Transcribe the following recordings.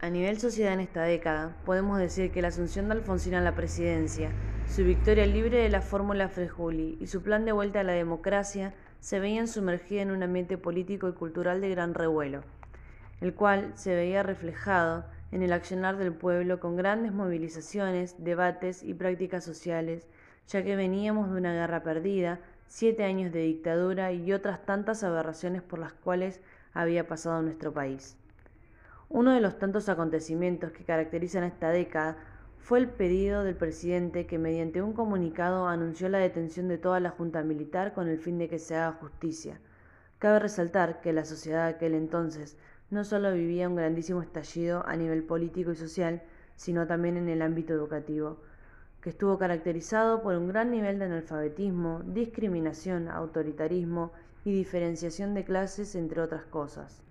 A nivel sociedad en esta década, podemos decir que la asunción de Alfonsín a la presidencia, su victoria libre de la fórmula Frejuli y su plan de vuelta a la democracia se veían sumergida en un ambiente político y cultural de gran revuelo, el cual se veía reflejado en el accionar del pueblo con grandes movilizaciones, debates y prácticas sociales, ya que veníamos de una guerra perdida, siete años de dictadura y otras tantas aberraciones por las cuales había pasado nuestro país. Uno de los tantos acontecimientos que caracterizan esta década fue el pedido del presidente que mediante un comunicado anunció la detención de toda la junta militar con el fin de que se haga justicia. Cabe resaltar que la sociedad de aquel entonces no solo vivía un grandísimo estallido a nivel político y social, sino también en el ámbito educativo, que estuvo caracterizado por un gran nivel de analfabetismo, discriminación, autoritarismo y diferenciación de clases, entre otras cosas.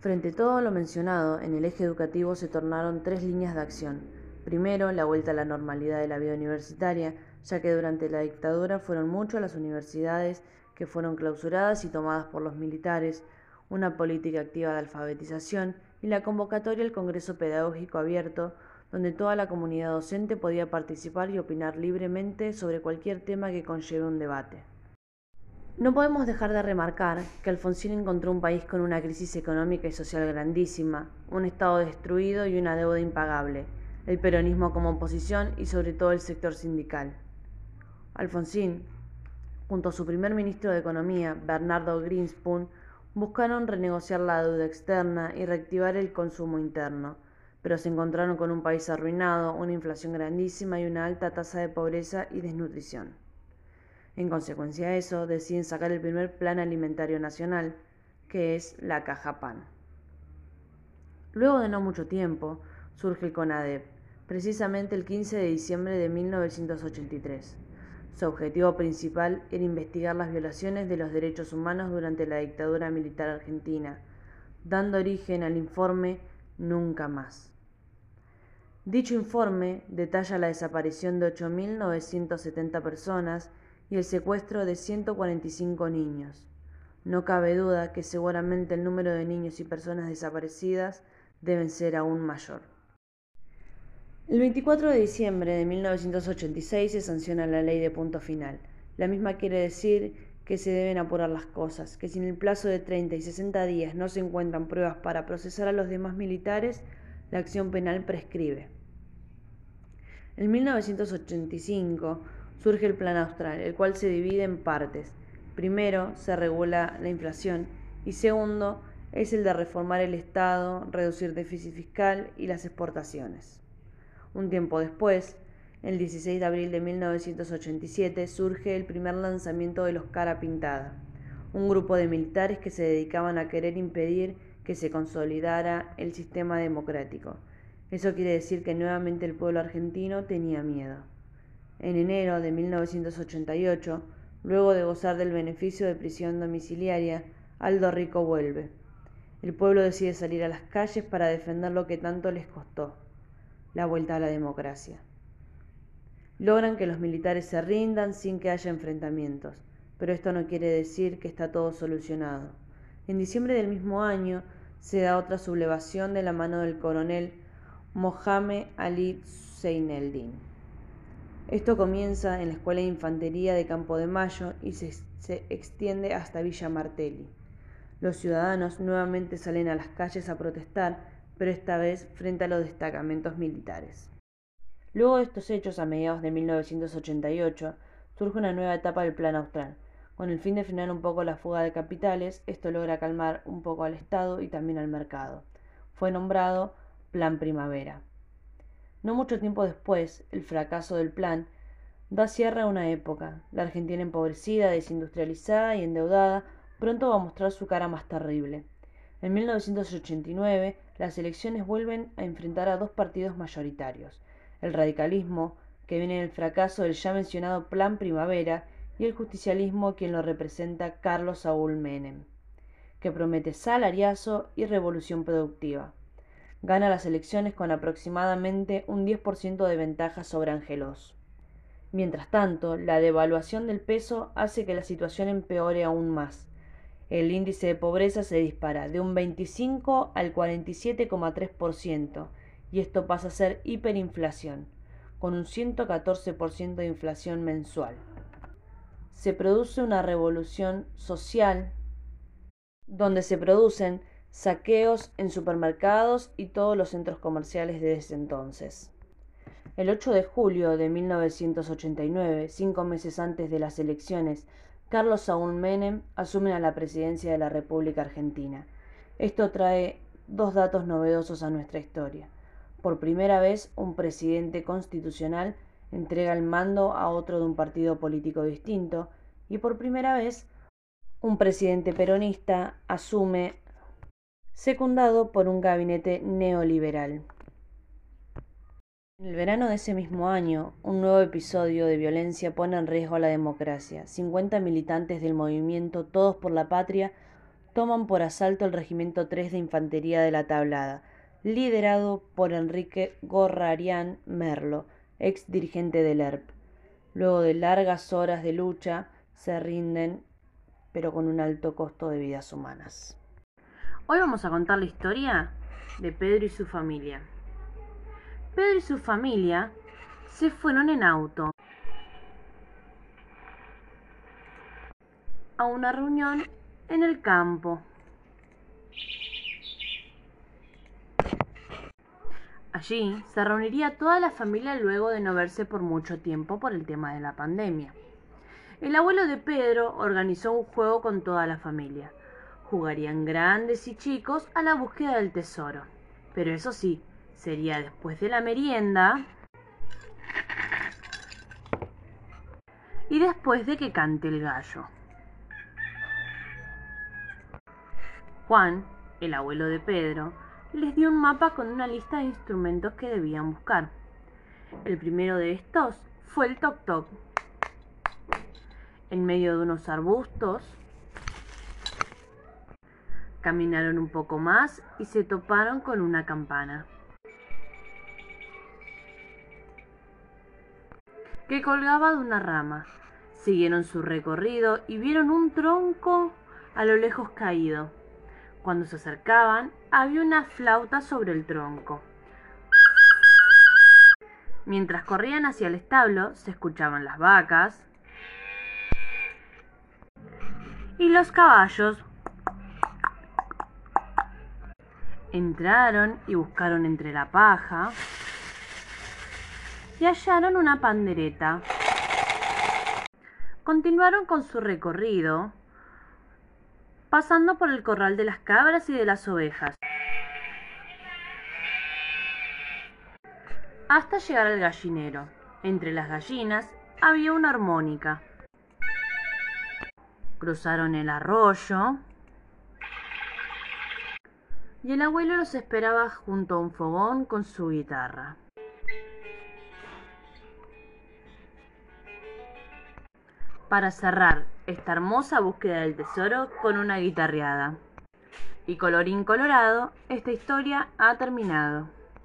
Frente a todo lo mencionado, en el eje educativo se tornaron tres líneas de acción. Primero, la vuelta a la normalidad de la vida universitaria, ya que durante la dictadura fueron muchas las universidades que fueron clausuradas y tomadas por los militares, una política activa de alfabetización y la convocatoria al Congreso Pedagógico Abierto, donde toda la comunidad docente podía participar y opinar libremente sobre cualquier tema que conlleve un debate. No podemos dejar de remarcar que Alfonsín encontró un país con una crisis económica y social grandísima, un Estado destruido y una deuda impagable, el peronismo como oposición y sobre todo el sector sindical. Alfonsín, junto a su primer ministro de Economía, Bernardo Greenspoon, buscaron renegociar la deuda externa y reactivar el consumo interno, pero se encontraron con un país arruinado, una inflación grandísima y una alta tasa de pobreza y desnutrición. En consecuencia de eso, deciden sacar el primer Plan Alimentario Nacional, que es la Caja PAN. Luego de no mucho tiempo, surge el CONADEP, precisamente el 15 de diciembre de 1983. Su objetivo principal era investigar las violaciones de los derechos humanos durante la dictadura militar argentina, dando origen al informe Nunca más. Dicho informe detalla la desaparición de 8.970 personas y el secuestro de 145 niños. No cabe duda que seguramente el número de niños y personas desaparecidas deben ser aún mayor. El 24 de diciembre de 1986 se sanciona la ley de punto final. La misma quiere decir que se deben apurar las cosas, que si en el plazo de 30 y 60 días no se encuentran pruebas para procesar a los demás militares, la acción penal prescribe. En 1985, surge el Plan Austral, el cual se divide en partes. Primero, se regula la inflación y segundo, es el de reformar el Estado, reducir déficit fiscal y las exportaciones. Un tiempo después, el 16 de abril de 1987, surge el primer lanzamiento de los Cara Pintada, un grupo de militares que se dedicaban a querer impedir que se consolidara el sistema democrático. Eso quiere decir que nuevamente el pueblo argentino tenía miedo. En enero de 1988, luego de gozar del beneficio de prisión domiciliaria, Aldo Rico vuelve. El pueblo decide salir a las calles para defender lo que tanto les costó, la vuelta a la democracia. Logran que los militares se rindan sin que haya enfrentamientos, pero esto no quiere decir que está todo solucionado. En diciembre del mismo año se da otra sublevación de la mano del coronel Mohamed Ali Zeineldin. Esto comienza en la Escuela de Infantería de Campo de Mayo y se, extiende hasta Villa Martelli. Los ciudadanos nuevamente salen a las calles a protestar, pero esta vez frente a los destacamentos militares. Luego de estos hechos, a mediados de 1988, surge una nueva etapa del Plan Austral. Con el fin de frenar un poco la fuga de capitales, esto logra calmar un poco al Estado y también al mercado. Fue nombrado Plan Primavera. No mucho tiempo después, el fracaso del plan da cierre a una época. La Argentina empobrecida, desindustrializada y endeudada pronto va a mostrar su cara más terrible. En 1989, las elecciones vuelven a enfrentar a dos partidos mayoritarios, el radicalismo, que viene del fracaso del ya mencionado Plan Primavera, y el justicialismo, quien lo representa Carlos Saúl Menem, que promete salariazo y revolución productiva gana las elecciones con aproximadamente un 10% de ventaja sobre Angelos. Mientras tanto, la devaluación del peso hace que la situación empeore aún más. El índice de pobreza se dispara de un 25 al 47,3% y esto pasa a ser hiperinflación, con un 114% de inflación mensual. Se produce una revolución social donde se producen saqueos en supermercados y todos los centros comerciales desde entonces. El 8 de julio de 1989, cinco meses antes de las elecciones, Carlos Saúl Menem asume a la presidencia de la República Argentina. Esto trae dos datos novedosos a nuestra historia. Por primera vez, un presidente constitucional entrega el mando a otro de un partido político distinto y por primera vez, un presidente peronista asume secundado por un gabinete neoliberal. En el verano de ese mismo año, un nuevo episodio de violencia pone en riesgo a la democracia. 50 militantes del movimiento Todos por la Patria toman por asalto el Regimiento 3 de Infantería de la Tablada, liderado por Enrique Gorrarián Merlo, ex dirigente del ERP. Luego de largas horas de lucha, se rinden, pero con un alto costo de vidas humanas. Hoy vamos a contar la historia de Pedro y su familia. Pedro y su familia se fueron en auto a una reunión en el campo. Allí se reuniría toda la familia luego de no verse por mucho tiempo por el tema de la pandemia. El abuelo de Pedro organizó un juego con toda la familia jugarían grandes y chicos a la búsqueda del tesoro. Pero eso sí, sería después de la merienda y después de que cante el gallo. Juan, el abuelo de Pedro, les dio un mapa con una lista de instrumentos que debían buscar. El primero de estos fue el toc toc. En medio de unos arbustos Caminaron un poco más y se toparon con una campana. que colgaba de una rama. Siguieron su recorrido y vieron un tronco a lo lejos caído. Cuando se acercaban, había una flauta sobre el tronco. Mientras corrían hacia el establo, se escuchaban las vacas y los caballos Entraron y buscaron entre la paja y hallaron una pandereta. Continuaron con su recorrido, pasando por el corral de las cabras y de las ovejas, hasta llegar al gallinero. Entre las gallinas había una armónica. Cruzaron el arroyo y el abuelo los esperaba junto a un fogón con su guitarra. Para cerrar esta hermosa búsqueda del tesoro con una guitarreada. Y colorín colorado, esta historia ha terminado.